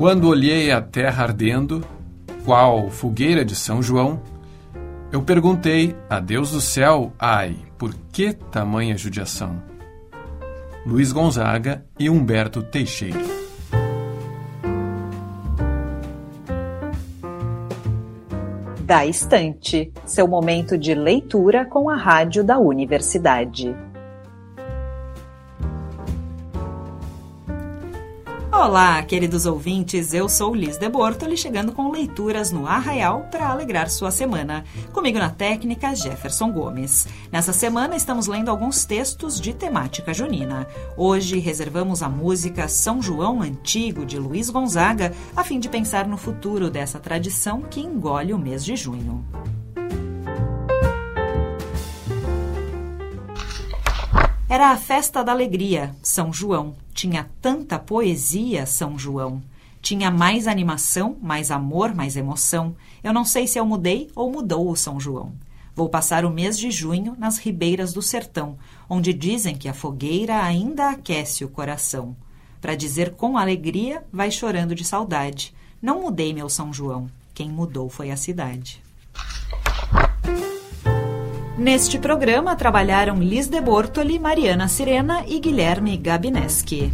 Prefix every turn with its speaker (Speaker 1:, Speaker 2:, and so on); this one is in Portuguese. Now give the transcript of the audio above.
Speaker 1: Quando olhei a terra ardendo, qual fogueira de São João, eu perguntei a Deus do céu, ai, por que tamanha judiação? Luiz Gonzaga e Humberto Teixeira.
Speaker 2: Da Estante, seu momento de leitura com a rádio da universidade.
Speaker 3: Olá, queridos ouvintes, eu sou Liz de Bortoli, chegando com leituras no Arraial para alegrar sua semana. Comigo na técnica, Jefferson Gomes. Nessa semana estamos lendo alguns textos de temática junina. Hoje reservamos a música São João Antigo, de Luiz Gonzaga, a fim de pensar no futuro dessa tradição que engole o mês de junho. Era a festa da alegria, São João. Tinha tanta poesia, São João. Tinha mais animação, mais amor, mais emoção. Eu não sei se eu mudei ou mudou o São João. Vou passar o mês de junho nas ribeiras do sertão, onde dizem que a fogueira ainda aquece o coração. Para dizer com alegria, vai chorando de saudade. Não mudei meu São João, quem mudou foi a cidade. Neste programa trabalharam Liz de Bortoli, Mariana Sirena e Guilherme Gabineschi.